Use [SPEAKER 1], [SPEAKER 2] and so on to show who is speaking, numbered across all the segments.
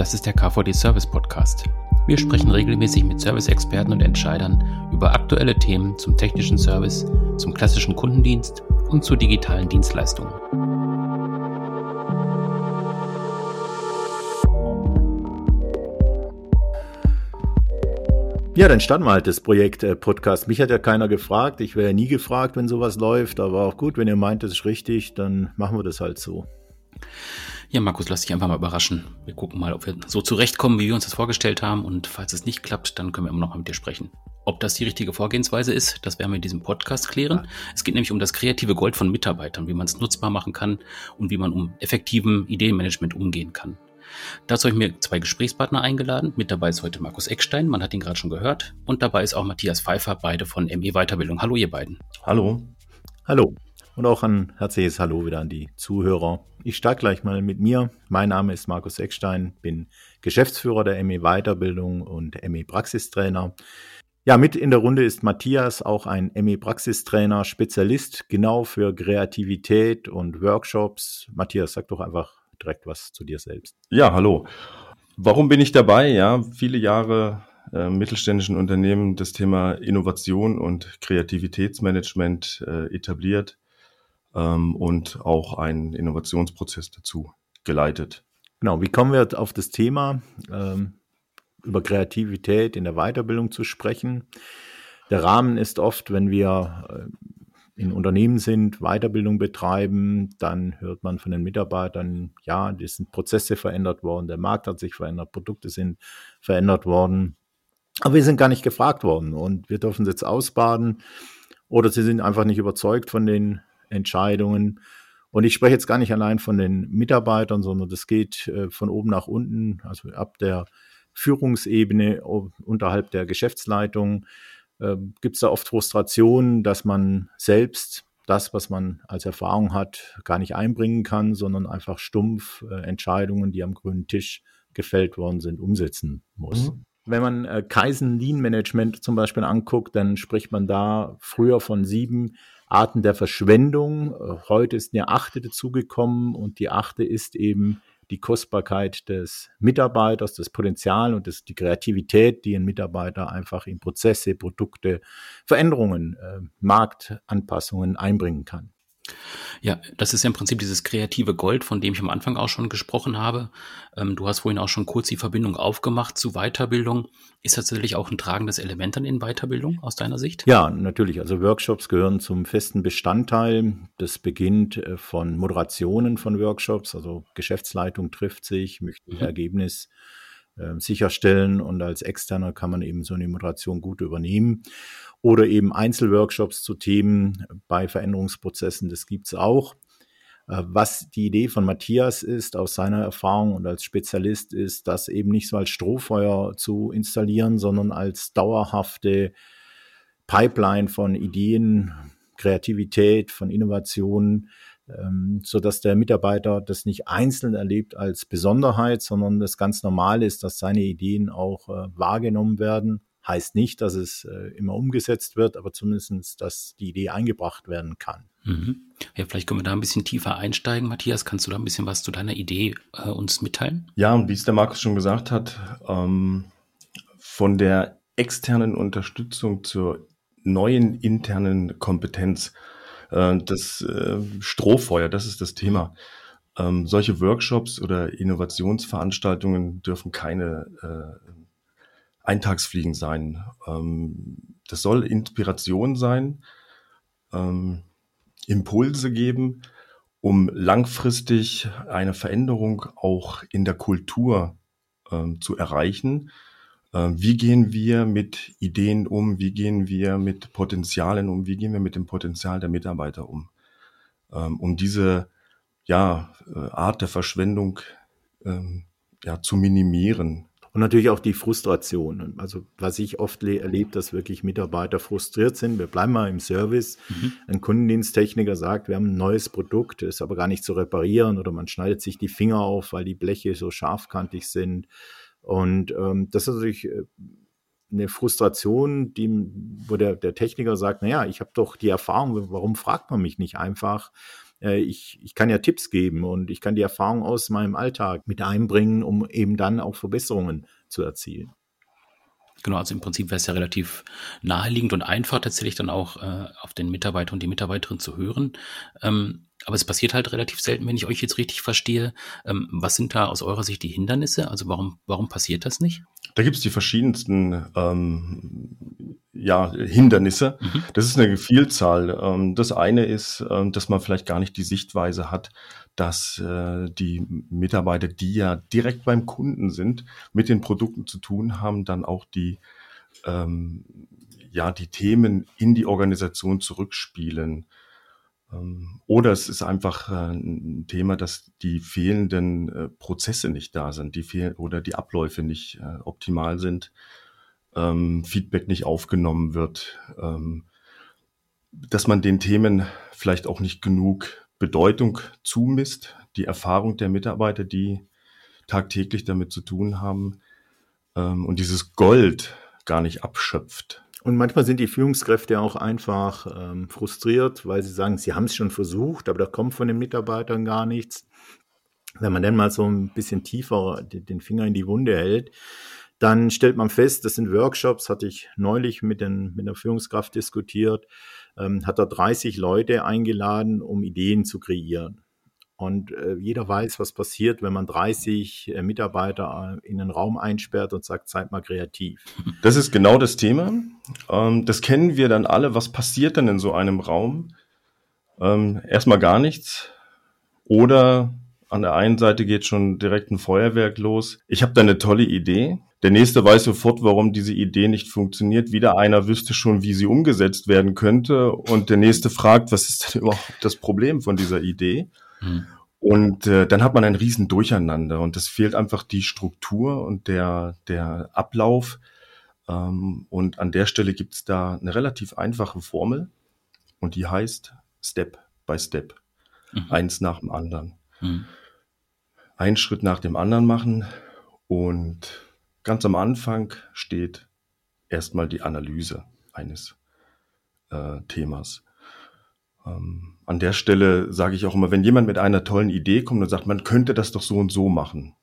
[SPEAKER 1] Das ist der KVD Service Podcast. Wir sprechen regelmäßig mit Service-Experten und Entscheidern über aktuelle Themen zum technischen Service, zum klassischen Kundendienst und zu digitalen Dienstleistungen.
[SPEAKER 2] Ja, dann starten wir halt das Projekt äh, Podcast. Mich hat ja keiner gefragt. Ich wäre ja nie gefragt, wenn sowas läuft. Aber auch gut, wenn ihr meint, das ist richtig, dann machen wir das halt so.
[SPEAKER 1] Ja, Markus, lass dich einfach mal überraschen. Wir gucken mal, ob wir so zurechtkommen, wie wir uns das vorgestellt haben. Und falls es nicht klappt, dann können wir immer noch mal mit dir sprechen. Ob das die richtige Vorgehensweise ist, das werden wir in diesem Podcast klären. Ja. Es geht nämlich um das kreative Gold von Mitarbeitern, wie man es nutzbar machen kann und wie man um effektiven Ideenmanagement umgehen kann. Dazu habe ich mir zwei Gesprächspartner eingeladen. Mit dabei ist heute Markus Eckstein, man hat ihn gerade schon gehört. Und dabei ist auch Matthias Pfeiffer, beide von ME Weiterbildung. Hallo, ihr beiden.
[SPEAKER 2] Hallo. Hallo. Und auch ein herzliches Hallo wieder an die Zuhörer. Ich starte gleich mal mit mir. Mein Name ist Markus Eckstein, bin Geschäftsführer der ME Weiterbildung und ME Praxistrainer. Ja, mit in der Runde ist Matthias, auch ein ME Praxistrainer, Spezialist genau für Kreativität und Workshops. Matthias, sag doch einfach direkt was zu dir selbst.
[SPEAKER 3] Ja, hallo. Warum bin ich dabei? Ja, viele Jahre äh, mittelständischen Unternehmen das Thema Innovation und Kreativitätsmanagement äh, etabliert ähm, und auch einen Innovationsprozess dazu geleitet.
[SPEAKER 2] Genau, wie kommen wir auf das Thema, ähm, über Kreativität in der Weiterbildung zu sprechen? Der Rahmen ist oft, wenn wir äh, in Unternehmen sind, Weiterbildung betreiben, dann hört man von den Mitarbeitern, ja, die sind Prozesse verändert worden, der Markt hat sich verändert, Produkte sind verändert worden. Aber wir sind gar nicht gefragt worden und wir dürfen es jetzt ausbaden oder sie sind einfach nicht überzeugt von den Entscheidungen. Und ich spreche jetzt gar nicht allein von den Mitarbeitern, sondern das geht äh, von oben nach unten, also ab der Führungsebene unterhalb der Geschäftsleitung äh, gibt es da oft Frustrationen, dass man selbst das, was man als Erfahrung hat, gar nicht einbringen kann, sondern einfach stumpf äh, Entscheidungen, die am grünen Tisch gefällt worden sind, umsetzen muss. Mhm. Wenn man äh, Kaizen Lean Management zum Beispiel anguckt, dann spricht man da früher von sieben Arten der Verschwendung. Heute ist eine achte dazugekommen und die achte ist eben die Kostbarkeit des Mitarbeiters, das Potenzial und das, die Kreativität, die ein Mitarbeiter einfach in Prozesse, Produkte, Veränderungen, äh, Marktanpassungen einbringen kann.
[SPEAKER 1] Ja, das ist ja im Prinzip dieses kreative Gold, von dem ich am Anfang auch schon gesprochen habe. Ähm, du hast vorhin auch schon kurz die Verbindung aufgemacht zu Weiterbildung. Ist das tatsächlich auch ein tragendes Element dann in Weiterbildung aus deiner Sicht?
[SPEAKER 2] Ja, natürlich. Also Workshops gehören zum festen Bestandteil. Das beginnt äh, von Moderationen von Workshops. Also Geschäftsleitung trifft sich, möchte ein mhm. Ergebnis äh, sicherstellen und als Externer kann man eben so eine Moderation gut übernehmen oder eben Einzelworkshops zu Themen bei Veränderungsprozessen, das gibt's auch. Äh, was die Idee von Matthias ist, aus seiner Erfahrung und als Spezialist, ist, das eben nicht so als Strohfeuer zu installieren, sondern als dauerhafte Pipeline von Ideen, Kreativität, von Innovationen, ähm, so dass der Mitarbeiter das nicht einzeln erlebt als Besonderheit, sondern das ganz normal ist, dass seine Ideen auch äh, wahrgenommen werden Heißt nicht, dass es äh, immer umgesetzt wird, aber zumindest, dass die Idee eingebracht werden kann.
[SPEAKER 1] Mhm. Ja, vielleicht können wir da ein bisschen tiefer einsteigen. Matthias, kannst du da ein bisschen was zu deiner Idee äh, uns mitteilen?
[SPEAKER 3] Ja, und wie es der Markus schon gesagt hat, ähm, von der externen Unterstützung zur neuen internen Kompetenz, äh, das äh, Strohfeuer, das ist das Thema. Ähm, solche Workshops oder Innovationsveranstaltungen dürfen keine äh, Eintagsfliegen sein. Ähm, das soll Inspiration sein, ähm, Impulse geben, um langfristig eine Veränderung auch in der Kultur ähm, zu erreichen. Ähm, wie gehen wir mit Ideen um? Wie gehen wir mit Potenzialen um? Wie gehen wir mit dem Potenzial der Mitarbeiter um? Ähm, um diese ja, äh, Art der Verschwendung ähm, ja, zu minimieren.
[SPEAKER 2] Und natürlich auch die Frustration. Also was ich oft erlebe, dass wirklich Mitarbeiter frustriert sind. Wir bleiben mal im Service. Mhm. Ein Kundendiensttechniker sagt, wir haben ein neues Produkt, ist aber gar nicht zu reparieren oder man schneidet sich die Finger auf, weil die Bleche so scharfkantig sind. Und ähm, das ist natürlich äh, eine Frustration, die, wo der, der Techniker sagt, naja, ich habe doch die Erfahrung, warum fragt man mich nicht einfach? Äh, ich, ich kann ja Tipps geben und ich kann die Erfahrung aus meinem Alltag mit einbringen, um eben dann auch Verbesserungen zu erzielen.
[SPEAKER 1] Genau, also im Prinzip wäre es ja relativ naheliegend und einfach tatsächlich dann auch äh, auf den Mitarbeiter und die Mitarbeiterin zu hören. Ähm, aber es passiert halt relativ selten, wenn ich euch jetzt richtig verstehe. Ähm, was sind da aus eurer Sicht die Hindernisse? Also warum, warum passiert das nicht?
[SPEAKER 3] Da gibt es die verschiedensten ähm, ja, Hindernisse. Mhm. Das ist eine Vielzahl. Ähm, das eine ist, ähm, dass man vielleicht gar nicht die Sichtweise hat, dass äh, die Mitarbeiter, die ja direkt beim Kunden sind, mit den Produkten zu tun haben, dann auch die ja die Themen in die Organisation zurückspielen. Ähm, oder es ist einfach äh, ein Thema, dass die fehlenden äh, Prozesse nicht da sind, die fehlen oder die Abläufe nicht äh, optimal sind, ähm, Feedback nicht aufgenommen wird, ähm, dass man den Themen vielleicht auch nicht genug Bedeutung zumisst, die Erfahrung der Mitarbeiter, die tagtäglich damit zu tun haben und dieses Gold gar nicht abschöpft.
[SPEAKER 2] Und manchmal sind die Führungskräfte auch einfach ähm, frustriert, weil sie sagen, sie haben es schon versucht, aber da kommt von den Mitarbeitern gar nichts. Wenn man dann mal so ein bisschen tiefer den Finger in die Wunde hält, dann stellt man fest, das sind Workshops, hatte ich neulich mit, den, mit der Führungskraft diskutiert, ähm, hat er 30 Leute eingeladen, um Ideen zu kreieren. Und äh, jeder weiß, was passiert, wenn man 30 äh, Mitarbeiter äh, in einen Raum einsperrt und sagt, seid mal kreativ.
[SPEAKER 3] Das ist genau das Thema. Ähm, das kennen wir dann alle. Was passiert denn in so einem Raum? Ähm, erstmal gar nichts. Oder an der einen Seite geht schon direkt ein Feuerwerk los. Ich habe da eine tolle Idee. Der nächste weiß sofort, warum diese Idee nicht funktioniert. Wieder einer wüsste schon, wie sie umgesetzt werden könnte. Und der nächste fragt, was ist denn überhaupt das Problem von dieser Idee? Mhm. Und äh, dann hat man ein riesen Durcheinander und es fehlt einfach die Struktur und der, der Ablauf. Ähm, und an der Stelle gibt es da eine relativ einfache Formel und die heißt Step by Step. Mhm. Eins nach dem anderen. Mhm. Ein Schritt nach dem anderen machen und ganz am Anfang steht erstmal die Analyse eines äh, Themas. Ähm, an der Stelle sage ich auch immer, wenn jemand mit einer tollen Idee kommt und sagt, man könnte das doch so und so machen,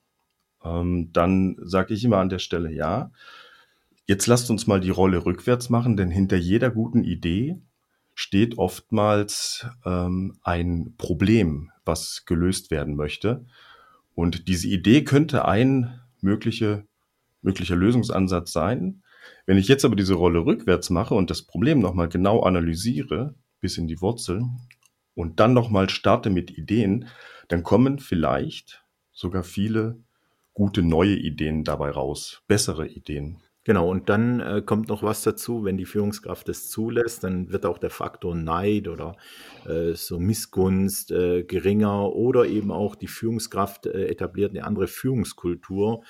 [SPEAKER 3] ähm, dann sage ich immer an der Stelle, ja, jetzt lasst uns mal die Rolle rückwärts machen, denn hinter jeder guten Idee steht oftmals ähm, ein Problem, was gelöst werden möchte. Und diese Idee könnte ein mögliche, möglicher Lösungsansatz sein. Wenn ich jetzt aber diese Rolle rückwärts mache und das Problem nochmal genau analysiere, bis in die Wurzel und dann nochmal starte mit Ideen, dann kommen vielleicht sogar viele gute neue Ideen dabei raus, bessere Ideen.
[SPEAKER 2] Genau, und dann äh, kommt noch was dazu, wenn die Führungskraft es zulässt, dann wird auch der Faktor Neid oder äh, so Missgunst äh, geringer oder eben auch die Führungskraft äh, etabliert eine andere Führungskultur,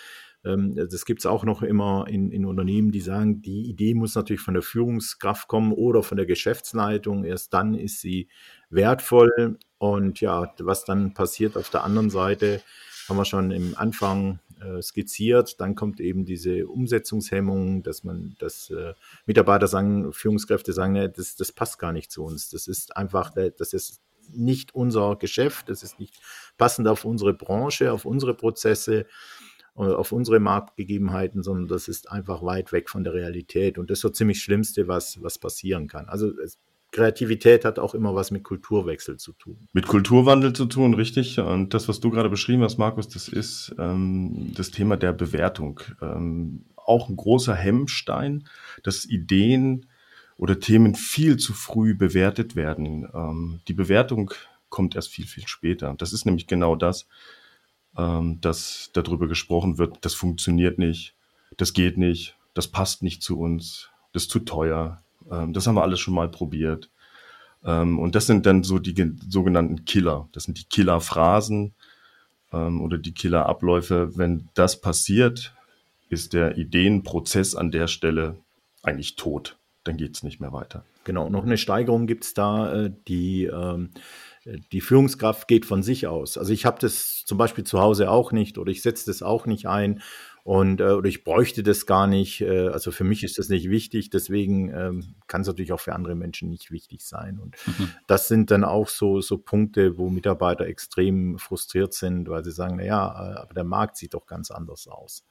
[SPEAKER 2] das gibt es auch noch immer in, in Unternehmen, die sagen, die Idee muss natürlich von der Führungskraft kommen oder von der Geschäftsleitung. Erst dann ist sie wertvoll. Und ja, was dann passiert auf der anderen Seite, haben wir schon im Anfang äh, skizziert. Dann kommt eben diese Umsetzungshemmung, dass man, dass äh, Mitarbeiter sagen, Führungskräfte sagen, ne, das, das passt gar nicht zu uns. Das ist einfach, das ist nicht unser Geschäft, das ist nicht passend auf unsere Branche, auf unsere Prozesse auf unsere Marktgegebenheiten, sondern das ist einfach weit weg von der Realität. Und das ist so ziemlich Schlimmste, was, was passieren kann. Also es, Kreativität hat auch immer was mit Kulturwechsel zu tun.
[SPEAKER 3] Mit Kulturwandel zu tun, richtig. Und das, was du gerade beschrieben hast, Markus, das ist ähm, das Thema der Bewertung. Ähm, auch ein großer Hemmstein, dass Ideen oder Themen viel zu früh bewertet werden. Ähm, die Bewertung kommt erst viel, viel später. Das ist nämlich genau das, ähm, dass darüber gesprochen wird, das funktioniert nicht, das geht nicht, das passt nicht zu uns, das ist zu teuer, ähm, das haben wir alles schon mal probiert. Ähm, und das sind dann so die sogenannten Killer. Das sind die Killerphrasen ähm, oder die Killerabläufe. Wenn das passiert, ist der Ideenprozess an der Stelle eigentlich tot. Dann geht es nicht mehr weiter.
[SPEAKER 2] Genau, noch eine Steigerung gibt es da, äh, die ähm, die Führungskraft geht von sich aus. Also ich habe das zum Beispiel zu Hause auch nicht oder ich setze das auch nicht ein. Und äh, oder ich bräuchte das gar nicht. Äh, also für mich ist das nicht wichtig. Deswegen ähm, kann es natürlich auch für andere Menschen nicht wichtig sein. Und mhm. das sind dann auch so so Punkte, wo Mitarbeiter extrem frustriert sind, weil sie sagen, na ja, äh, aber der Markt sieht doch ganz anders aus.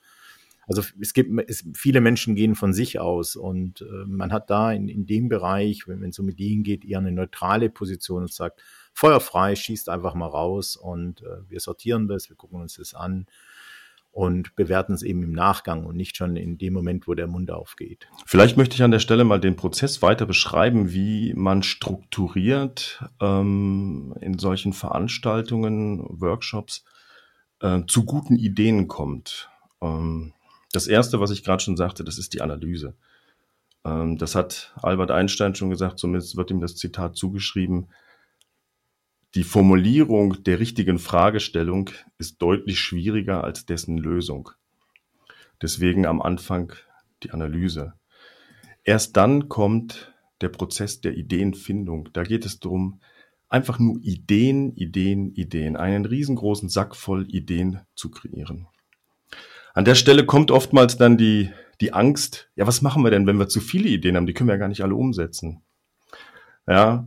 [SPEAKER 2] Also es gibt es, viele Menschen gehen von sich aus und äh, man hat da in, in dem Bereich, wenn es um Ideen geht, eher eine neutrale Position und sagt, feuerfrei, schießt einfach mal raus und äh, wir sortieren das, wir gucken uns das an und bewerten es eben im Nachgang und nicht schon in dem Moment, wo der Mund aufgeht.
[SPEAKER 3] Vielleicht möchte ich an der Stelle mal den Prozess weiter beschreiben, wie man strukturiert ähm, in solchen Veranstaltungen, Workshops äh, zu guten Ideen kommt. Ähm, das Erste, was ich gerade schon sagte, das ist die Analyse. Ähm, das hat Albert Einstein schon gesagt, zumindest wird ihm das Zitat zugeschrieben, die Formulierung der richtigen Fragestellung ist deutlich schwieriger als dessen Lösung. Deswegen am Anfang die Analyse. Erst dann kommt der Prozess der Ideenfindung. Da geht es darum, einfach nur Ideen, Ideen, Ideen, einen riesengroßen Sack voll Ideen zu kreieren. An der Stelle kommt oftmals dann die, die Angst, ja, was machen wir denn, wenn wir zu viele Ideen haben? Die können wir ja gar nicht alle umsetzen. Ja,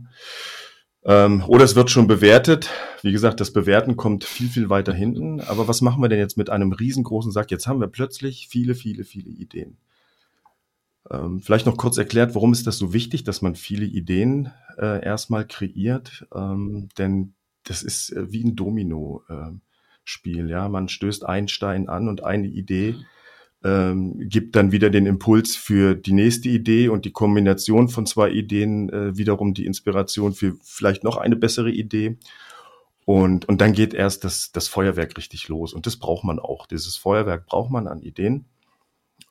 [SPEAKER 3] ähm, oder es wird schon bewertet. Wie gesagt, das Bewerten kommt viel, viel weiter hinten. Aber was machen wir denn jetzt mit einem riesengroßen Sack? Jetzt haben wir plötzlich viele, viele, viele Ideen. Ähm, vielleicht noch kurz erklärt, warum ist das so wichtig, dass man viele Ideen äh, erstmal kreiert? Ähm, denn das ist äh, wie ein Domino-Spiel. Äh, ja, man stößt einen Stein an und eine Idee ähm, gibt dann wieder den Impuls für die nächste Idee und die Kombination von zwei Ideen äh, wiederum die Inspiration für vielleicht noch eine bessere Idee. Und, und dann geht erst das, das Feuerwerk richtig los. Und das braucht man auch. Dieses Feuerwerk braucht man an Ideen.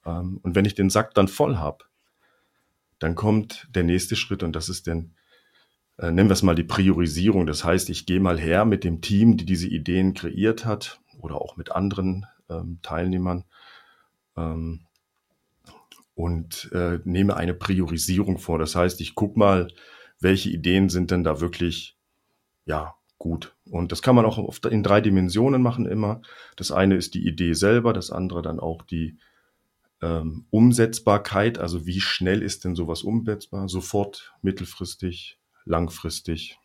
[SPEAKER 3] Ähm, und wenn ich den Sack dann voll habe, dann kommt der nächste Schritt und das ist dann, äh, nennen wir es mal die Priorisierung. Das heißt, ich gehe mal her mit dem Team, die diese Ideen kreiert hat oder auch mit anderen ähm, Teilnehmern ähm, und äh, nehme eine Priorisierung vor. Das heißt, ich gucke mal, welche Ideen sind denn da wirklich ja gut. Und das kann man auch in drei Dimensionen machen immer. Das eine ist die Idee selber, das andere dann auch die ähm, Umsetzbarkeit, also wie schnell ist denn sowas umsetzbar, sofort, mittelfristig, langfristig.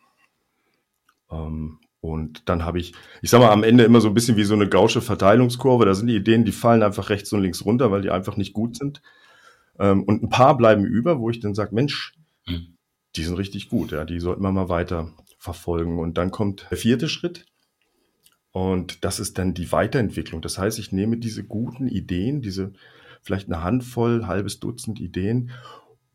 [SPEAKER 3] Ähm, und dann habe ich, ich sag mal, am Ende immer so ein bisschen wie so eine gausche Verteilungskurve. Da sind die Ideen, die fallen einfach rechts und links runter, weil die einfach nicht gut sind. Ähm, und ein paar bleiben über, wo ich dann sage, Mensch, mhm. die sind richtig gut, ja, die sollten wir mal weiter verfolgen. Und dann kommt der vierte Schritt. Und das ist dann die Weiterentwicklung. Das heißt, ich nehme diese guten Ideen, diese vielleicht eine Handvoll, halbes Dutzend Ideen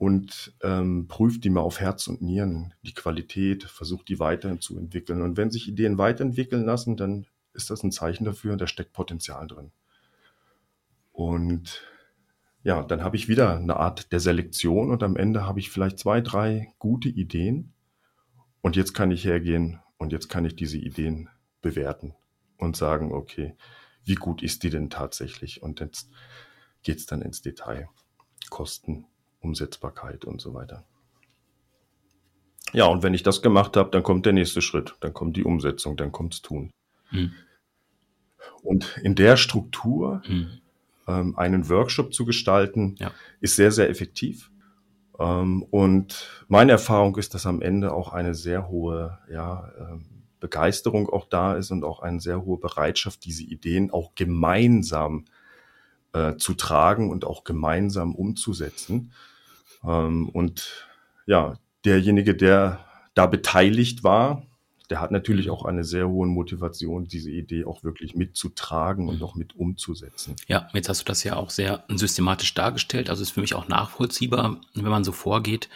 [SPEAKER 3] und ähm, prüft die mal auf Herz und Nieren, die Qualität, versucht die weiterhin zu entwickeln. Und wenn sich Ideen weiterentwickeln lassen, dann ist das ein Zeichen dafür, da steckt Potenzial drin. Und ja, dann habe ich wieder eine Art der Selektion und am Ende habe ich vielleicht zwei, drei gute Ideen. Und jetzt kann ich hergehen und jetzt kann ich diese Ideen bewerten und sagen, okay, wie gut ist die denn tatsächlich? Und jetzt geht's dann ins Detail. Kosten, Umsetzbarkeit und so weiter. Ja, und wenn ich das gemacht habe, dann kommt der nächste Schritt, dann kommt die Umsetzung, dann kommt's Tun. Mhm. Und in der Struktur mhm. ähm, einen Workshop zu gestalten, ja. ist sehr, sehr effektiv. Ähm, und meine Erfahrung ist, dass am Ende auch eine sehr hohe ja, ähm, Begeisterung auch da ist und auch eine sehr hohe Bereitschaft, diese Ideen auch gemeinsam äh, zu tragen und auch gemeinsam umzusetzen. Ähm, und ja, derjenige, der da beteiligt war, der hat natürlich auch eine sehr hohe Motivation, diese Idee auch wirklich mitzutragen und auch mit umzusetzen.
[SPEAKER 1] Ja, jetzt hast du das ja auch sehr systematisch dargestellt. Also ist für mich auch nachvollziehbar, wenn man so vorgeht.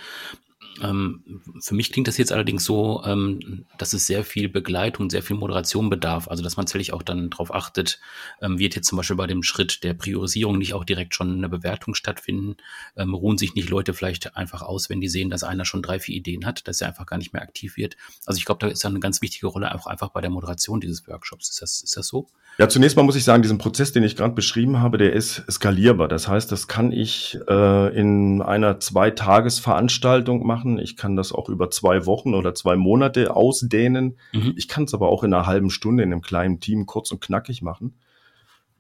[SPEAKER 1] Ähm, für mich klingt das jetzt allerdings so, ähm, dass es sehr viel Begleitung, sehr viel Moderation bedarf. Also dass man tatsächlich auch dann darauf achtet, ähm, wird jetzt zum Beispiel bei dem Schritt der Priorisierung nicht auch direkt schon eine Bewertung stattfinden. Ähm, ruhen sich nicht Leute vielleicht einfach aus, wenn die sehen, dass einer schon drei, vier Ideen hat, dass er einfach gar nicht mehr aktiv wird. Also ich glaube, da ist dann eine ganz wichtige Rolle auch einfach bei der Moderation dieses Workshops. Ist das, ist das so?
[SPEAKER 3] Ja, zunächst mal muss ich sagen, diesen Prozess, den ich gerade beschrieben habe, der ist skalierbar. Das heißt, das kann ich äh, in einer Zwei-Tages-Veranstaltung machen. Ich kann das auch über zwei Wochen oder zwei Monate ausdehnen. Mhm. Ich kann es aber auch in einer halben Stunde in einem kleinen Team kurz und knackig machen.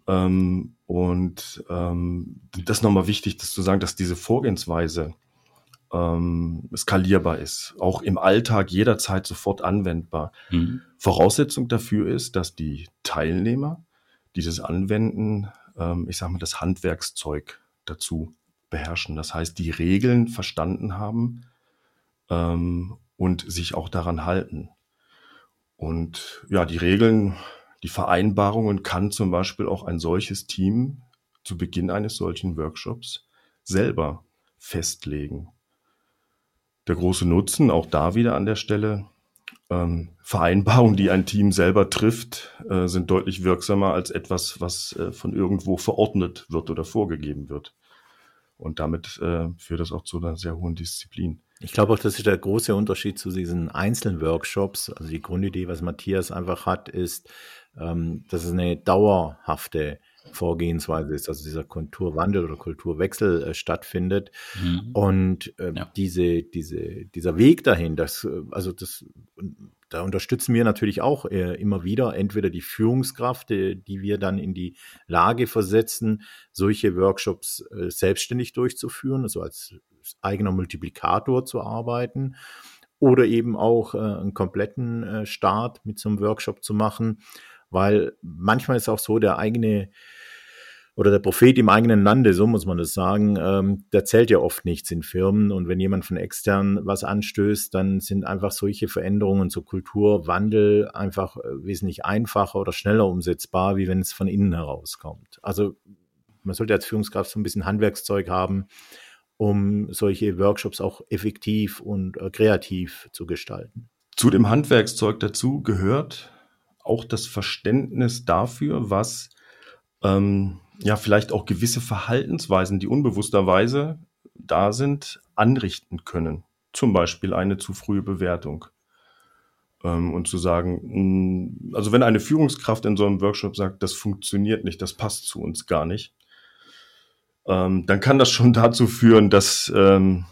[SPEAKER 3] Ähm, und ähm, das ist nochmal wichtig, das zu sagen, dass diese Vorgehensweise ähm, skalierbar ist, auch im Alltag jederzeit sofort anwendbar. Mhm. Voraussetzung dafür ist, dass die Teilnehmer dieses anwenden, ähm, ich sage mal, das Handwerkszeug dazu beherrschen. Das heißt, die Regeln verstanden haben ähm, und sich auch daran halten. Und ja, die Regeln, die Vereinbarungen kann zum Beispiel auch ein solches Team zu Beginn eines solchen Workshops selber festlegen. Der große Nutzen, auch da wieder an der Stelle, ähm, Vereinbarungen, die ein Team selber trifft, äh, sind deutlich wirksamer als etwas, was äh, von irgendwo verordnet wird oder vorgegeben wird. Und damit äh, führt das auch zu einer sehr hohen Disziplin.
[SPEAKER 2] Ich glaube auch, das ist der große Unterschied zu diesen einzelnen Workshops. Also die Grundidee, was Matthias einfach hat, ist, ähm, dass es eine dauerhafte Vorgehensweise ist, also dieser Kulturwandel oder Kulturwechsel äh, stattfindet. Mhm. Und äh, ja. diese, diese, dieser Weg dahin, das, äh, also das, da unterstützen wir natürlich auch äh, immer wieder entweder die Führungskraft, äh, die wir dann in die Lage versetzen, solche Workshops äh, selbstständig durchzuführen, also als eigener Multiplikator zu arbeiten oder eben auch einen kompletten Start mit so einem Workshop zu machen weil manchmal ist auch so der eigene oder der Prophet im eigenen Lande, so muss man das sagen, ähm, der zählt ja oft nichts in Firmen. Und wenn jemand von extern was anstößt, dann sind einfach solche Veränderungen, so Kulturwandel einfach äh, wesentlich einfacher oder schneller umsetzbar, wie wenn es von innen herauskommt. Also man sollte als Führungskraft so ein bisschen Handwerkszeug haben, um solche Workshops auch effektiv und äh, kreativ zu gestalten.
[SPEAKER 3] Zu dem Handwerkszeug dazu gehört auch das Verständnis dafür, was ähm, ja vielleicht auch gewisse Verhaltensweisen, die unbewussterweise da sind, anrichten können. Zum Beispiel eine zu frühe Bewertung. Ähm, und zu sagen, mh, mm, also wenn eine Führungskraft in so einem Workshop sagt, das funktioniert nicht, das passt zu uns gar nicht, ähm, dann kann das schon dazu führen, dass ähm,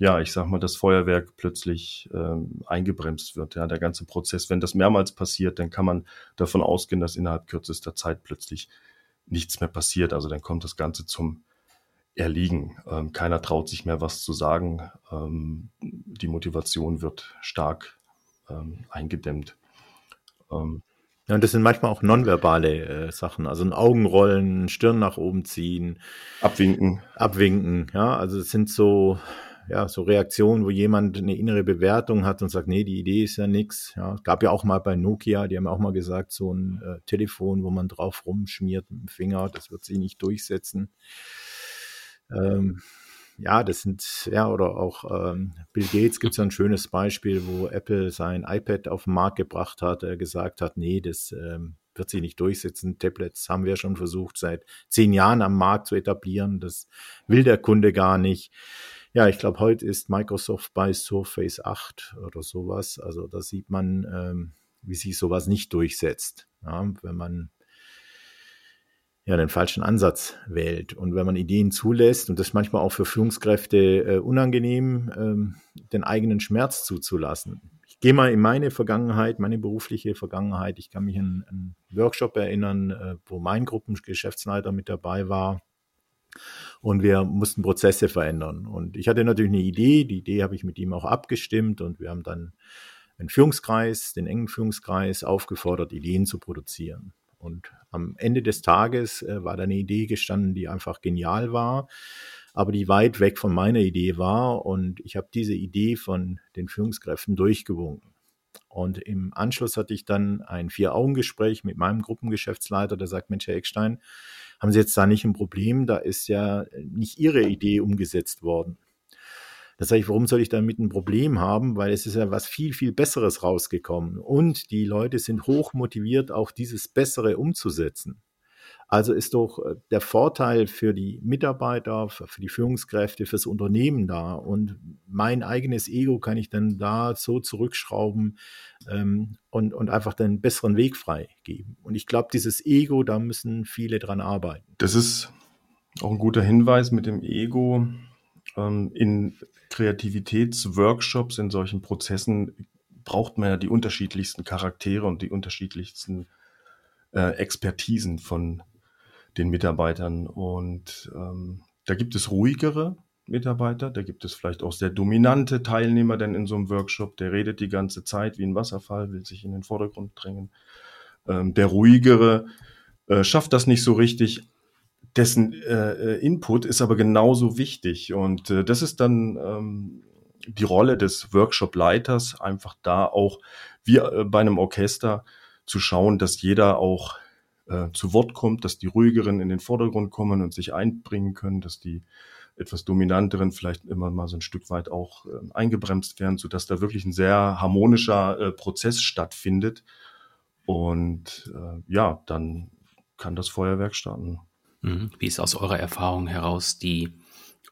[SPEAKER 3] ja, ich sag mal, das Feuerwerk plötzlich ähm, eingebremst wird. Ja, der ganze Prozess. Wenn das mehrmals passiert, dann kann man davon ausgehen, dass innerhalb kürzester Zeit plötzlich nichts mehr passiert. Also dann kommt das Ganze zum Erliegen. Ähm, keiner traut sich mehr was zu sagen. Ähm, die Motivation wird stark ähm, eingedämmt.
[SPEAKER 2] Ähm, ja, und das sind manchmal auch nonverbale äh, Sachen, also ein Augenrollen, Stirn nach oben ziehen,
[SPEAKER 3] abwinken,
[SPEAKER 2] abwinken. Ja, also es sind so ja, so Reaktionen, wo jemand eine innere Bewertung hat und sagt, nee, die Idee ist ja nix. Ja, gab ja auch mal bei Nokia, die haben auch mal gesagt, so ein äh, Telefon, wo man drauf rumschmiert mit dem Finger, das wird sich nicht durchsetzen. Ähm, ja, das sind, ja, oder auch ähm, Bill Gates gibt es ein schönes Beispiel, wo Apple sein iPad auf den Markt gebracht hat, er gesagt hat, nee, das ähm, wird sich nicht durchsetzen. Tablets haben wir schon versucht, seit zehn Jahren am Markt zu etablieren. Das will der Kunde gar nicht. Ja, ich glaube, heute ist Microsoft bei Surface 8 oder sowas. Also da sieht man, ähm, wie sich sowas nicht durchsetzt. Ja, wenn man ja, den falschen Ansatz wählt. Und wenn man Ideen zulässt, und das manchmal auch für Führungskräfte äh, unangenehm, ähm, den eigenen Schmerz zuzulassen. Ich gehe mal in meine Vergangenheit, meine berufliche Vergangenheit. Ich kann mich an einen Workshop erinnern, äh, wo mein Gruppengeschäftsleiter mit dabei war. Und wir mussten Prozesse verändern. Und ich hatte natürlich eine Idee. Die Idee habe ich mit ihm auch abgestimmt. Und wir haben dann einen Führungskreis, den engen Führungskreis, aufgefordert, Ideen zu produzieren. Und am Ende des Tages äh, war da eine Idee gestanden, die einfach genial war, aber die weit weg von meiner Idee war. Und ich habe diese Idee von den Führungskräften durchgewunken. Und im Anschluss hatte ich dann ein Vier-Augen-Gespräch mit meinem Gruppengeschäftsleiter, der sagt, Mensch, Herr Eckstein, haben Sie jetzt da nicht ein Problem? Da ist ja nicht Ihre Idee umgesetzt worden. Da sage ich, warum soll ich damit ein Problem haben? Weil es ist ja was viel, viel Besseres rausgekommen. Und die Leute sind hoch motiviert, auch dieses Bessere umzusetzen. Also ist doch äh, der Vorteil für die Mitarbeiter, für die Führungskräfte, fürs Unternehmen da. Und mein eigenes Ego kann ich dann da so zurückschrauben ähm, und, und einfach den besseren Weg freigeben. Und ich glaube, dieses Ego, da müssen viele dran arbeiten.
[SPEAKER 3] Das ist auch ein guter Hinweis mit dem Ego. Ähm, in Kreativitätsworkshops, in solchen Prozessen braucht man ja die unterschiedlichsten Charaktere und die unterschiedlichsten äh, Expertisen von den Mitarbeitern. Und ähm, da gibt es ruhigere Mitarbeiter, da gibt es vielleicht auch sehr dominante Teilnehmer denn in so einem Workshop, der redet die ganze Zeit wie ein Wasserfall, will sich in den Vordergrund drängen. Ähm, der ruhigere äh, schafft das nicht so richtig, dessen äh, äh, Input ist aber genauso wichtig. Und äh, das ist dann ähm, die Rolle des Workshop-Leiters, einfach da auch wie äh, bei einem Orchester zu schauen, dass jeder auch äh, zu Wort kommt, dass die ruhigeren in den Vordergrund kommen und sich einbringen können, dass die etwas dominanteren vielleicht immer mal so ein Stück weit auch äh, eingebremst werden, sodass da wirklich ein sehr harmonischer äh, Prozess stattfindet. Und äh, ja, dann kann das Feuerwerk starten.
[SPEAKER 1] Mhm. Wie ist aus eurer Erfahrung heraus die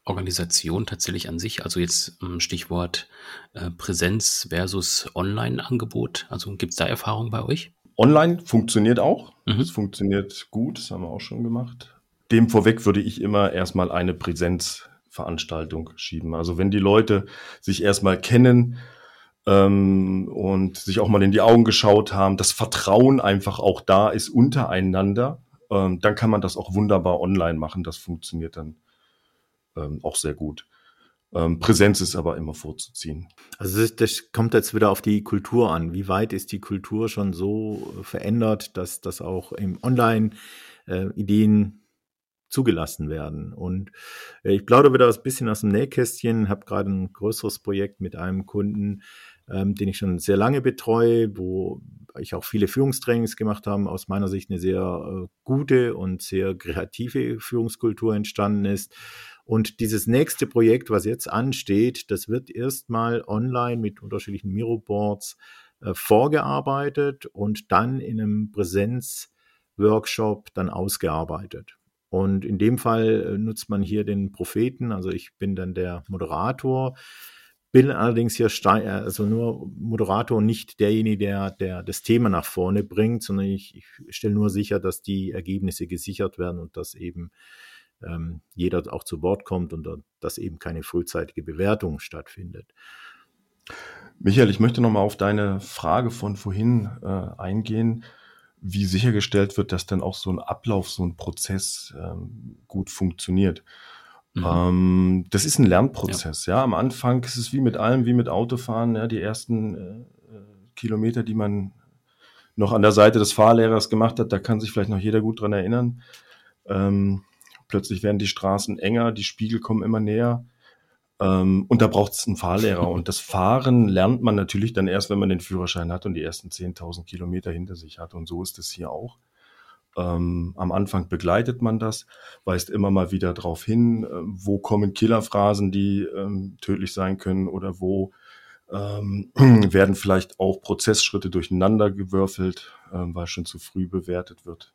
[SPEAKER 1] Organisation tatsächlich an sich? Also jetzt ähm, Stichwort äh, Präsenz versus Online-Angebot. Also gibt es da Erfahrungen bei euch?
[SPEAKER 3] Online funktioniert auch. Mhm. Es funktioniert gut, das haben wir auch schon gemacht. Dem vorweg würde ich immer erstmal eine Präsenzveranstaltung schieben. Also wenn die Leute sich erstmal kennen, ähm, und sich auch mal in die Augen geschaut haben, das Vertrauen einfach auch da ist untereinander, ähm, dann kann man das auch wunderbar online machen. Das funktioniert dann ähm, auch sehr gut. Ähm, Präsenz ist aber immer vorzuziehen.
[SPEAKER 2] Also das, das, kommt jetzt wieder auf die Kultur an. Wie weit ist die Kultur schon so verändert, dass das auch im Online äh, Ideen zugelassen werden? Und äh, ich plaudere wieder ein bisschen aus dem Nähkästchen, habe gerade ein größeres Projekt mit einem Kunden, ähm, den ich schon sehr lange betreue, wo ich auch viele Führungstrainings gemacht habe, aus meiner Sicht eine sehr äh, gute und sehr kreative Führungskultur entstanden ist. Und dieses nächste Projekt, was jetzt ansteht, das wird erstmal online mit unterschiedlichen Miroboards äh, vorgearbeitet und dann in einem Präsenzworkshop dann ausgearbeitet. Und in dem Fall äh, nutzt man hier den Propheten, also ich bin dann der Moderator, bin allerdings hier äh, also nur Moderator, nicht derjenige, der, der das Thema nach vorne bringt, sondern ich, ich stelle nur sicher, dass die Ergebnisse gesichert werden und dass eben ähm, jeder auch zu Wort kommt und dass eben keine frühzeitige Bewertung stattfindet.
[SPEAKER 3] Michael, ich möchte nochmal auf deine Frage von vorhin äh, eingehen, wie sichergestellt wird, dass dann auch so ein Ablauf, so ein Prozess ähm, gut funktioniert. Mhm. Ähm, das ist ein Lernprozess, ja. ja. Am Anfang ist es wie mit allem, wie mit Autofahren, ja, die ersten äh, äh Kilometer, die man noch an der Seite des Fahrlehrers gemacht hat, da kann sich vielleicht noch jeder gut dran erinnern. Ähm, Plötzlich werden die Straßen enger, die Spiegel kommen immer näher. Ähm, und da braucht es einen Fahrlehrer. Und das Fahren lernt man natürlich dann erst, wenn man den Führerschein hat und die ersten 10.000 Kilometer hinter sich hat. Und so ist es hier auch. Ähm, am Anfang begleitet man das, weist immer mal wieder darauf hin, äh, wo kommen Killerphrasen, die ähm, tödlich sein können oder wo ähm, werden vielleicht auch Prozessschritte durcheinander gewürfelt, ähm, weil schon zu früh bewertet wird.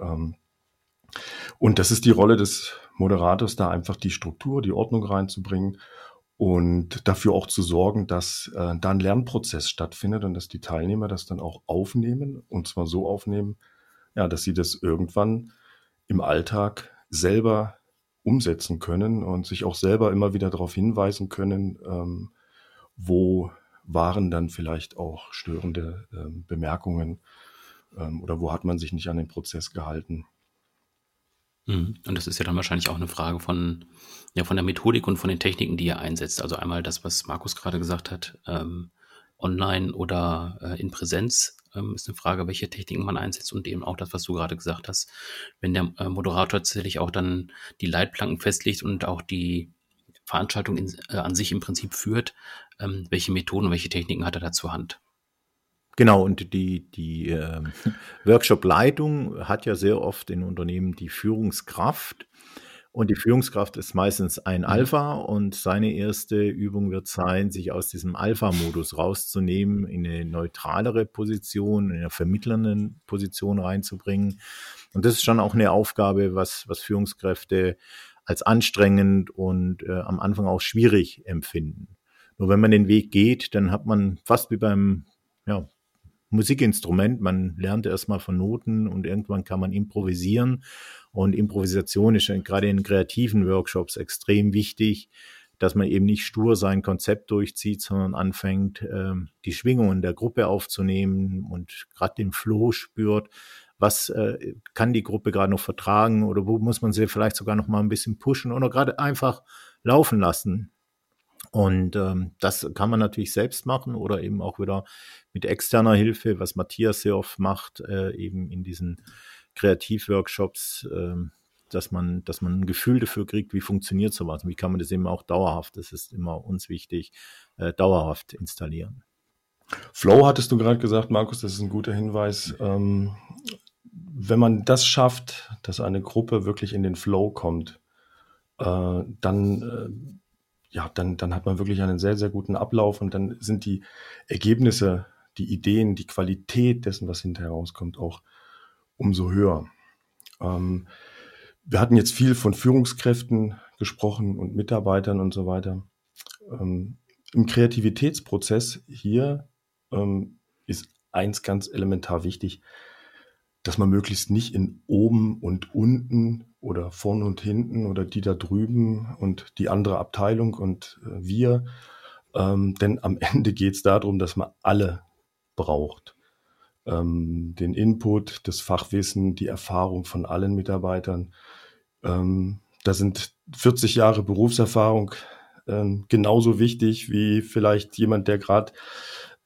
[SPEAKER 3] Ähm, und das ist die Rolle des Moderators, da einfach die Struktur, die Ordnung reinzubringen und dafür auch zu sorgen, dass äh, da ein Lernprozess stattfindet und dass die Teilnehmer das dann auch aufnehmen und zwar so aufnehmen, ja, dass sie das irgendwann im Alltag selber umsetzen können und sich auch selber immer wieder darauf hinweisen können, ähm, wo waren dann vielleicht auch störende ähm, Bemerkungen ähm, oder wo hat man sich nicht an den Prozess gehalten.
[SPEAKER 1] Mhm. Und das ist ja dann wahrscheinlich auch eine Frage von, ja, von der Methodik und von den Techniken, die ihr einsetzt. Also einmal das, was Markus gerade gesagt hat, ähm, online oder äh, in Präsenz ähm, ist eine Frage, welche Techniken man einsetzt und eben auch das, was du gerade gesagt hast, wenn der äh, Moderator tatsächlich auch dann die Leitplanken festlegt und auch die Veranstaltung in, äh, an sich im Prinzip führt, ähm, welche Methoden, welche Techniken hat er da zur Hand?
[SPEAKER 2] Genau, und die, die äh, Workshop-Leitung hat ja sehr oft in Unternehmen die Führungskraft. Und die Führungskraft ist meistens ein mhm. Alpha und seine erste Übung wird sein, sich aus diesem Alpha-Modus rauszunehmen, in eine neutralere Position, in eine vermittelnden Position reinzubringen. Und das ist schon auch eine Aufgabe, was, was Führungskräfte als anstrengend und äh, am Anfang auch schwierig empfinden. Nur wenn man den Weg geht, dann hat man fast wie beim ja, Musikinstrument. Man lernt erstmal von Noten und irgendwann kann man improvisieren. Und Improvisation ist gerade in kreativen Workshops extrem wichtig, dass man eben nicht stur sein Konzept durchzieht, sondern anfängt, ähm, die Schwingungen der Gruppe aufzunehmen und gerade den Flow spürt. Was äh, kann die Gruppe gerade noch vertragen oder wo muss man sie vielleicht sogar noch mal ein bisschen pushen oder gerade einfach laufen lassen? Und ähm, das kann man natürlich selbst machen oder eben auch wieder mit externer Hilfe, was Matthias sehr oft macht, äh, eben in diesen Kreativworkshops, äh, dass man, dass man ein Gefühl dafür kriegt, wie funktioniert sowas und wie kann man das eben auch dauerhaft, das ist immer uns wichtig, äh, dauerhaft installieren.
[SPEAKER 3] Flow hattest du gerade gesagt, Markus, das ist ein guter Hinweis. Ähm, wenn man das schafft, dass eine Gruppe wirklich in den Flow kommt, äh, dann, äh, ja, dann, dann hat man wirklich einen sehr, sehr guten Ablauf und dann sind die Ergebnisse, die Ideen, die Qualität dessen, was hinterher rauskommt, auch umso höher. Ähm, wir hatten jetzt viel von Führungskräften gesprochen und Mitarbeitern und so weiter. Ähm, Im Kreativitätsprozess hier ähm, ist eins ganz elementar wichtig, dass man möglichst nicht in oben und unten oder vorn und hinten oder die da drüben und die andere Abteilung und äh, wir, ähm, denn am Ende geht es darum, dass man alle braucht ähm, den Input, das Fachwissen, die Erfahrung von allen Mitarbeitern. Ähm, da sind 40 Jahre Berufserfahrung ähm, genauso wichtig wie vielleicht jemand, der gerade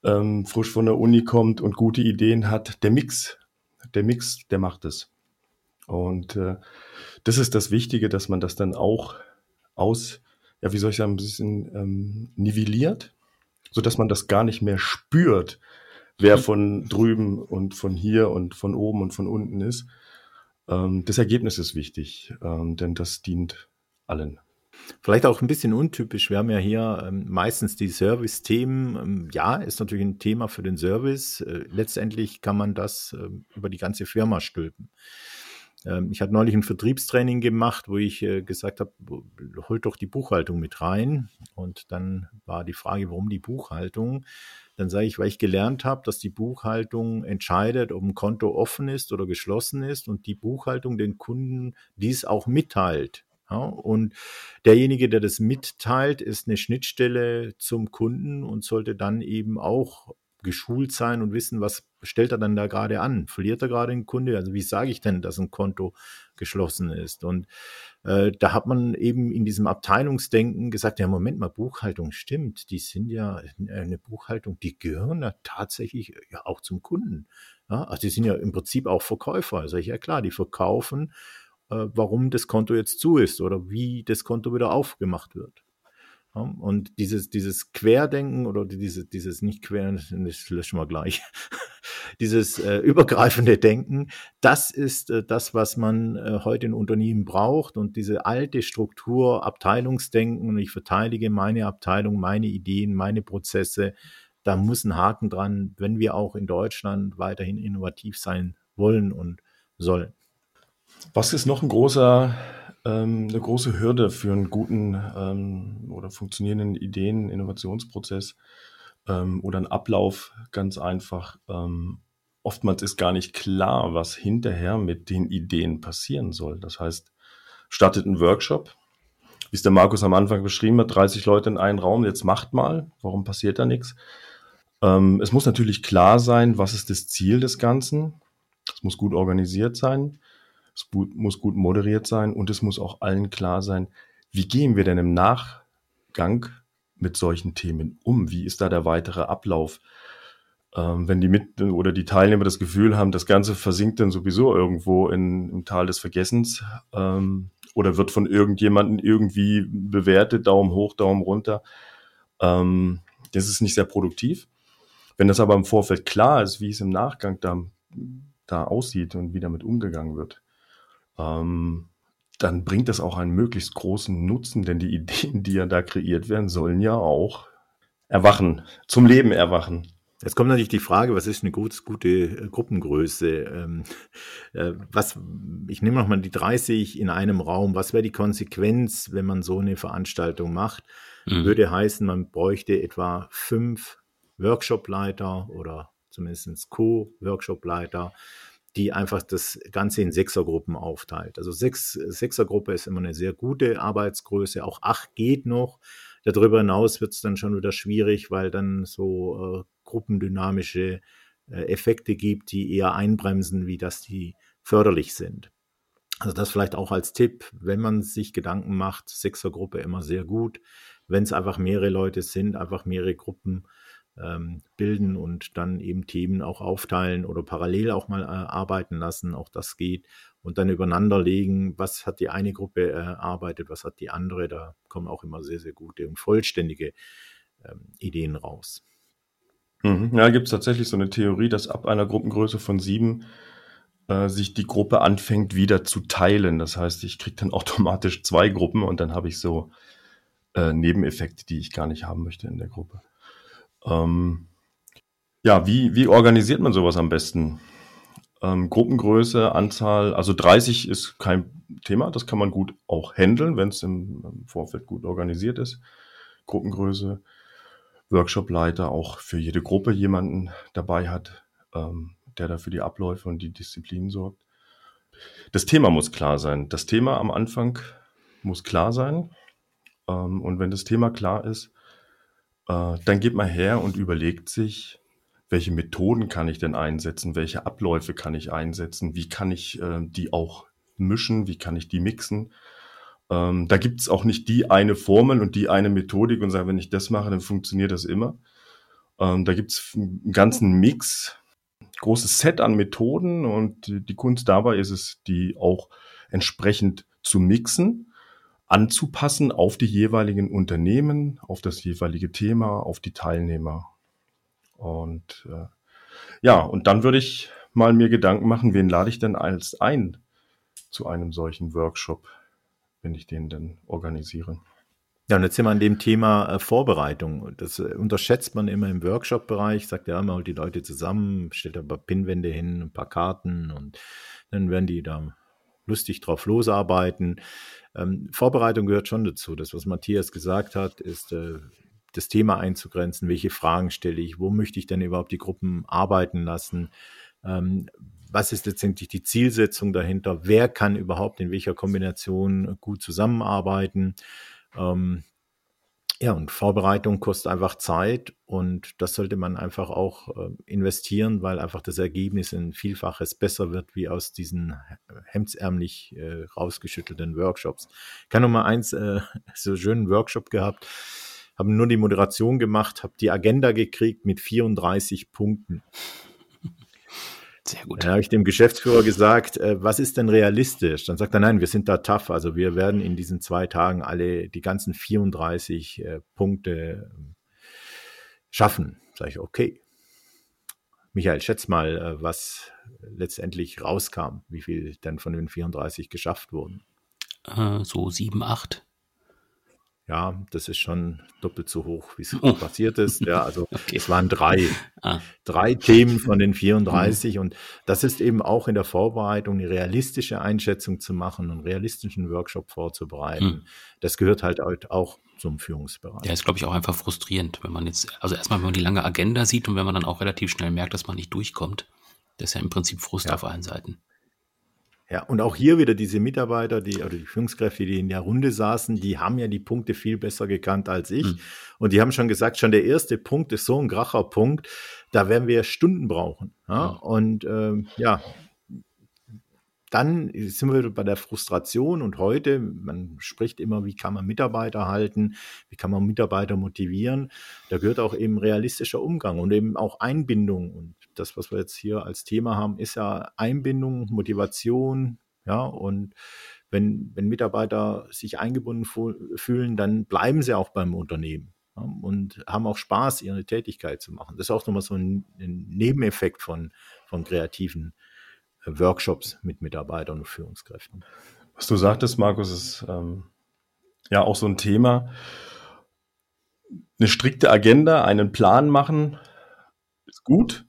[SPEAKER 3] ähm, frisch von der Uni kommt und gute Ideen hat. Der Mix, der Mix, der macht es. Und äh, das ist das Wichtige, dass man das dann auch aus, ja, wie soll ich sagen, ein bisschen ähm, nivelliert, so dass man das gar nicht mehr spürt, wer mhm. von drüben und von hier und von oben und von unten ist. Ähm, das Ergebnis ist wichtig, ähm, denn das dient allen.
[SPEAKER 2] Vielleicht auch ein bisschen untypisch. Wir haben ja hier ähm, meistens die Service-Themen. Ähm, ja, ist natürlich ein Thema für den Service. Äh, letztendlich kann man das äh, über die ganze Firma stülpen. Ähm, ich hatte neulich ein Vertriebstraining gemacht, wo ich äh, gesagt habe, holt doch die Buchhaltung mit rein. Und dann war die Frage, warum die Buchhaltung? Dann sage ich, weil ich gelernt habe, dass die Buchhaltung entscheidet, ob ein Konto offen ist oder geschlossen ist und die Buchhaltung den Kunden dies auch mitteilt. Ja, und derjenige, der das mitteilt, ist eine Schnittstelle zum Kunden und sollte dann eben auch geschult sein und wissen, was stellt er dann da gerade an? Verliert er gerade einen Kunde? Also wie sage ich denn, dass ein Konto geschlossen ist? Und äh, da hat man eben in diesem Abteilungsdenken gesagt, ja, Moment mal, Buchhaltung stimmt. Die sind ja eine Buchhaltung, die gehören ja tatsächlich ja auch zum Kunden. Ja, also die sind ja im Prinzip auch Verkäufer. Also ja klar, die verkaufen, äh, warum das Konto jetzt zu ist oder wie das Konto wieder aufgemacht wird. Und dieses, dieses Querdenken oder dieses, dieses nicht quer, das löschen wir gleich, dieses äh, übergreifende Denken, das ist äh, das, was man äh, heute in Unternehmen braucht. Und diese alte Struktur, Abteilungsdenken, und ich verteidige meine Abteilung, meine Ideen, meine Prozesse, da muss ein Haken dran, wenn wir auch in Deutschland weiterhin innovativ sein wollen und sollen.
[SPEAKER 3] Was ist noch ein großer ähm, eine große Hürde für einen guten ähm, oder funktionierenden Ideen, Innovationsprozess ähm, oder einen Ablauf ganz einfach. Ähm, oftmals ist gar nicht klar, was hinterher mit den Ideen passieren soll. Das heißt, startet ein Workshop, wie es der Markus am Anfang beschrieben hat, 30 Leute in einen Raum, jetzt macht mal, warum passiert da nichts? Ähm, es muss natürlich klar sein, was ist das Ziel des Ganzen. Es muss gut organisiert sein. Es muss gut moderiert sein und es muss auch allen klar sein, wie gehen wir denn im Nachgang mit solchen Themen um? Wie ist da der weitere Ablauf? Ähm, wenn die mit oder die Teilnehmer das Gefühl haben, das Ganze versinkt dann sowieso irgendwo in, im Tal des Vergessens ähm, oder wird von irgendjemandem irgendwie bewertet, Daumen hoch, Daumen runter, ähm, das ist nicht sehr produktiv. Wenn das aber im Vorfeld klar ist, wie es im Nachgang da, da aussieht und wie damit umgegangen wird, ähm, dann bringt das auch einen möglichst großen Nutzen, denn die Ideen, die ja da kreiert werden, sollen ja auch erwachen, zum Leben erwachen.
[SPEAKER 2] Jetzt kommt natürlich die Frage, was ist eine gut, gute äh, Gruppengröße? Ähm, äh, was, ich nehme nochmal die 30 in einem Raum. Was wäre die Konsequenz, wenn man so eine Veranstaltung macht? Mhm. Würde heißen, man bräuchte etwa fünf Workshopleiter oder zumindest Co-Workshopleiter die einfach das Ganze in Sechsergruppen aufteilt. Also sechs, Sechsergruppe ist immer eine sehr gute Arbeitsgröße. Auch acht geht noch. Darüber hinaus wird es dann schon wieder schwierig, weil dann so äh, gruppendynamische äh, Effekte gibt, die eher einbremsen, wie dass die förderlich sind. Also das vielleicht auch als Tipp, wenn man sich Gedanken macht, Sechsergruppe immer sehr gut. Wenn es einfach mehrere Leute sind, einfach mehrere Gruppen ähm, bilden und dann eben Themen auch aufteilen oder parallel auch mal äh, arbeiten lassen, auch das geht. Und dann übereinander legen, was hat die eine Gruppe erarbeitet, was hat die andere. Da kommen auch immer sehr, sehr gute und vollständige ähm, Ideen raus.
[SPEAKER 3] Mhm. Ja, gibt es tatsächlich so eine Theorie, dass ab einer Gruppengröße von sieben äh, sich die Gruppe anfängt wieder zu teilen. Das heißt, ich kriege dann automatisch zwei Gruppen und dann habe ich so äh, Nebeneffekte, die ich gar nicht haben möchte in der Gruppe. Ähm, ja, wie, wie organisiert man sowas am besten? Ähm, Gruppengröße, Anzahl, also 30 ist kein Thema, das kann man gut auch handeln, wenn es im, im Vorfeld gut organisiert ist. Gruppengröße, Workshopleiter auch für jede Gruppe jemanden dabei hat, ähm, der da für die Abläufe und die Disziplinen sorgt. Das Thema muss klar sein. Das Thema am Anfang muss klar sein. Ähm, und wenn das Thema klar ist, äh, dann geht man her und überlegt sich, welche Methoden kann ich denn einsetzen, welche Abläufe kann ich einsetzen, wie kann ich äh, die auch mischen, wie kann ich die mixen. Ähm, da gibt es auch nicht die eine Formel und die eine Methodik und sagen, wenn ich das mache, dann funktioniert das immer. Ähm, da gibt es einen ganzen Mix, großes Set an Methoden und die Kunst dabei ist es, die auch entsprechend zu mixen anzupassen auf die jeweiligen Unternehmen, auf das jeweilige Thema, auf die Teilnehmer. Und äh, ja, und dann würde ich mal mir Gedanken machen, wen lade ich denn als ein zu einem solchen Workshop, wenn ich den denn organisiere.
[SPEAKER 2] Ja, und jetzt sind wir an dem Thema äh, Vorbereitung. Das äh, unterschätzt man immer im Workshop-Bereich. Sagt ja, man holt die Leute zusammen, stellt ein paar Pinwände hin, ein paar Karten und dann werden die da lustig drauf losarbeiten. Ähm, Vorbereitung gehört schon dazu. Das, was Matthias gesagt hat, ist äh, das Thema einzugrenzen. Welche Fragen stelle ich? Wo möchte ich denn überhaupt die Gruppen arbeiten lassen? Ähm, was ist letztendlich die Zielsetzung dahinter? Wer kann überhaupt in welcher Kombination gut zusammenarbeiten? Ähm, ja, und Vorbereitung kostet einfach Zeit und das sollte man einfach auch äh, investieren, weil einfach das Ergebnis ein Vielfaches besser wird wie aus diesen hemdsärmlich äh, rausgeschüttelten Workshops. Ich kann noch mal eins, äh, so schönen Workshop gehabt, haben nur die Moderation gemacht, habe die Agenda gekriegt mit 34 Punkten. Sehr gut. Dann habe ich dem Geschäftsführer gesagt, äh, was ist denn realistisch? Dann sagt er, nein, wir sind da tough. Also wir werden in diesen zwei Tagen alle die ganzen 34 äh, Punkte äh, schaffen. Sage ich, okay. Michael, schätz mal, äh, was letztendlich rauskam, wie viel denn von den 34 geschafft wurden.
[SPEAKER 1] Äh, so sieben, acht
[SPEAKER 2] ja, das ist schon doppelt so hoch, wie es oh. passiert ist. Ja, also okay. es waren drei, ah. drei Themen von den 34 mhm. und das ist eben auch in der Vorbereitung eine realistische Einschätzung zu machen, einen realistischen Workshop vorzubereiten. Mhm. Das gehört halt auch zum Führungsbereich.
[SPEAKER 1] Ja, ist glaube ich auch einfach frustrierend, wenn man jetzt, also erstmal, wenn man die lange Agenda sieht und wenn man dann auch relativ schnell merkt, dass man nicht durchkommt. Das ist ja im Prinzip Frust ja. auf allen Seiten.
[SPEAKER 2] Ja, und auch hier wieder diese Mitarbeiter, die oder die Führungskräfte, die in der Runde saßen, die haben ja die Punkte viel besser gekannt als ich. Mhm. Und die haben schon gesagt, schon der erste Punkt ist so ein gracher Punkt, da werden wir Stunden brauchen. Ja? Mhm. Und ähm, ja, dann sind wir bei der Frustration und heute, man spricht immer, wie kann man Mitarbeiter halten, wie kann man Mitarbeiter motivieren. Da gehört auch eben realistischer Umgang und eben auch Einbindung. Und das, was wir jetzt hier als Thema haben, ist ja Einbindung, Motivation, ja, und wenn, wenn Mitarbeiter sich eingebunden fühlen, dann bleiben sie auch beim Unternehmen ja, und haben auch Spaß, ihre Tätigkeit zu machen. Das ist auch nochmal so ein, ein Nebeneffekt von, von kreativen Workshops mit Mitarbeitern und Führungskräften.
[SPEAKER 3] Was du sagtest, Markus, ist ähm, ja auch so ein Thema. Eine strikte Agenda, einen Plan machen, ist gut.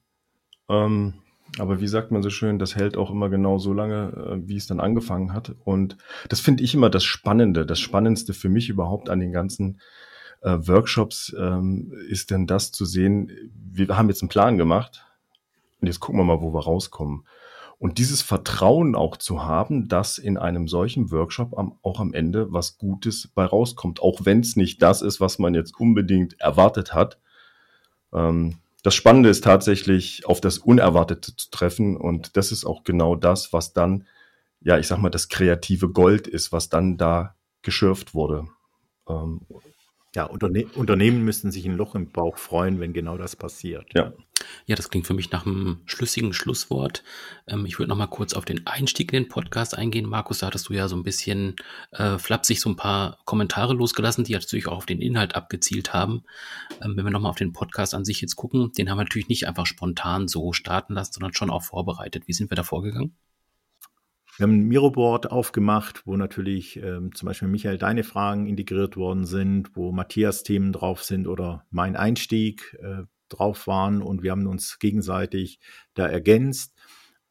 [SPEAKER 3] Ähm, aber wie sagt man so schön, das hält auch immer genau so lange, äh, wie es dann angefangen hat. Und das finde ich immer das Spannende. Das Spannendste für mich überhaupt an den ganzen äh, Workshops ähm, ist denn das zu sehen, wir haben jetzt einen Plan gemacht und jetzt gucken wir mal, wo wir rauskommen. Und dieses Vertrauen auch zu haben, dass in einem solchen Workshop am, auch am Ende was Gutes bei rauskommt, auch wenn es nicht das ist, was man jetzt unbedingt erwartet hat. Ähm, das Spannende ist tatsächlich, auf das Unerwartete zu treffen. Und das ist auch genau das, was dann, ja, ich sag mal, das kreative Gold ist, was dann da geschürft wurde.
[SPEAKER 2] Ähm, ja, Unterne Unternehmen müssten sich ein Loch im Bauch freuen, wenn genau das passiert.
[SPEAKER 1] Ja. Ja, das klingt für mich nach einem schlüssigen Schlusswort. Ähm, ich würde noch mal kurz auf den Einstieg in den Podcast eingehen. Markus, da hattest du ja so ein bisschen äh, flapsig so ein paar Kommentare losgelassen, die natürlich auch auf den Inhalt abgezielt haben. Ähm, wenn wir noch mal auf den Podcast an sich jetzt gucken, den haben wir natürlich nicht einfach spontan so starten lassen, sondern schon auch vorbereitet. Wie sind wir da vorgegangen?
[SPEAKER 2] Wir haben ein Miroboard aufgemacht, wo natürlich ähm, zum Beispiel Michael deine Fragen integriert worden sind, wo Matthias Themen drauf sind oder mein Einstieg äh, drauf waren und wir haben uns gegenseitig da ergänzt.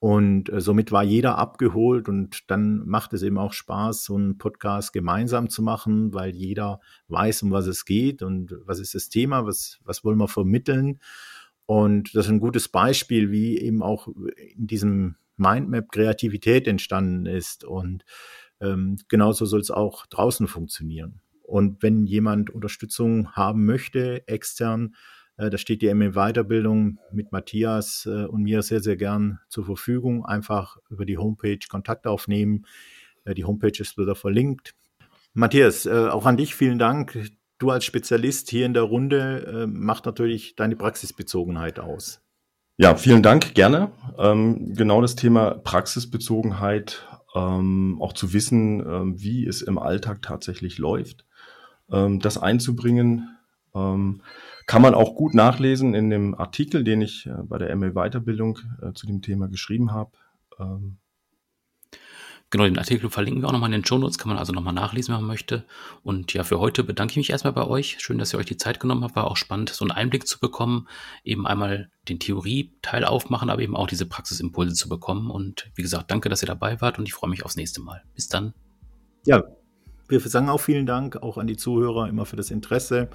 [SPEAKER 2] Und äh, somit war jeder abgeholt und dann macht es eben auch Spaß, so einen Podcast gemeinsam zu machen, weil jeder weiß, um was es geht und was ist das Thema, was, was wollen wir vermitteln. Und das ist ein gutes Beispiel, wie eben auch in diesem Mindmap Kreativität entstanden ist. Und ähm, genauso soll es auch draußen funktionieren. Und wenn jemand Unterstützung haben möchte, extern, da steht die ME Weiterbildung mit Matthias äh, und mir sehr, sehr gern zur Verfügung. Einfach über die Homepage Kontakt aufnehmen. Äh, die Homepage ist wieder verlinkt. Matthias, äh, auch an dich vielen Dank. Du als Spezialist hier in der Runde äh, macht natürlich deine Praxisbezogenheit aus.
[SPEAKER 3] Ja, vielen Dank, gerne. Ähm, genau das Thema Praxisbezogenheit, ähm, auch zu wissen, ähm, wie es im Alltag tatsächlich läuft, das einzubringen, kann man auch gut nachlesen in dem Artikel, den ich äh, bei der ML Weiterbildung äh, zu dem Thema geschrieben habe. Ähm,
[SPEAKER 1] Genau, den Artikel verlinken wir auch nochmal in den Show Notes, kann man also nochmal nachlesen, wenn man möchte. Und ja, für heute bedanke ich mich erstmal bei euch. Schön, dass ihr euch die Zeit genommen habt. War auch spannend, so einen Einblick zu bekommen. Eben einmal den Theorie-Teil aufmachen, aber eben auch diese Praxisimpulse zu bekommen. Und wie gesagt, danke, dass ihr dabei wart und ich freue mich aufs nächste Mal. Bis dann.
[SPEAKER 2] Ja, wir sagen auch vielen Dank auch an die Zuhörer immer für das Interesse.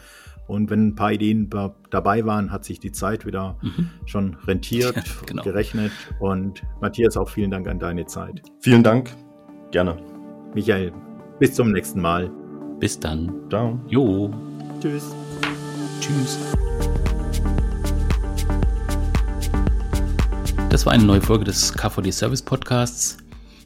[SPEAKER 2] Und wenn ein paar Ideen dabei waren, hat sich die Zeit wieder mhm. schon rentiert, ja, genau. gerechnet. Und Matthias, auch vielen Dank an deine Zeit.
[SPEAKER 3] Vielen Dank. Gerne.
[SPEAKER 2] Michael, bis zum nächsten Mal.
[SPEAKER 1] Bis dann.
[SPEAKER 3] Ciao.
[SPEAKER 1] Jo.
[SPEAKER 2] Tschüss.
[SPEAKER 1] Tschüss. Das war eine neue Folge des KVD Service Podcasts.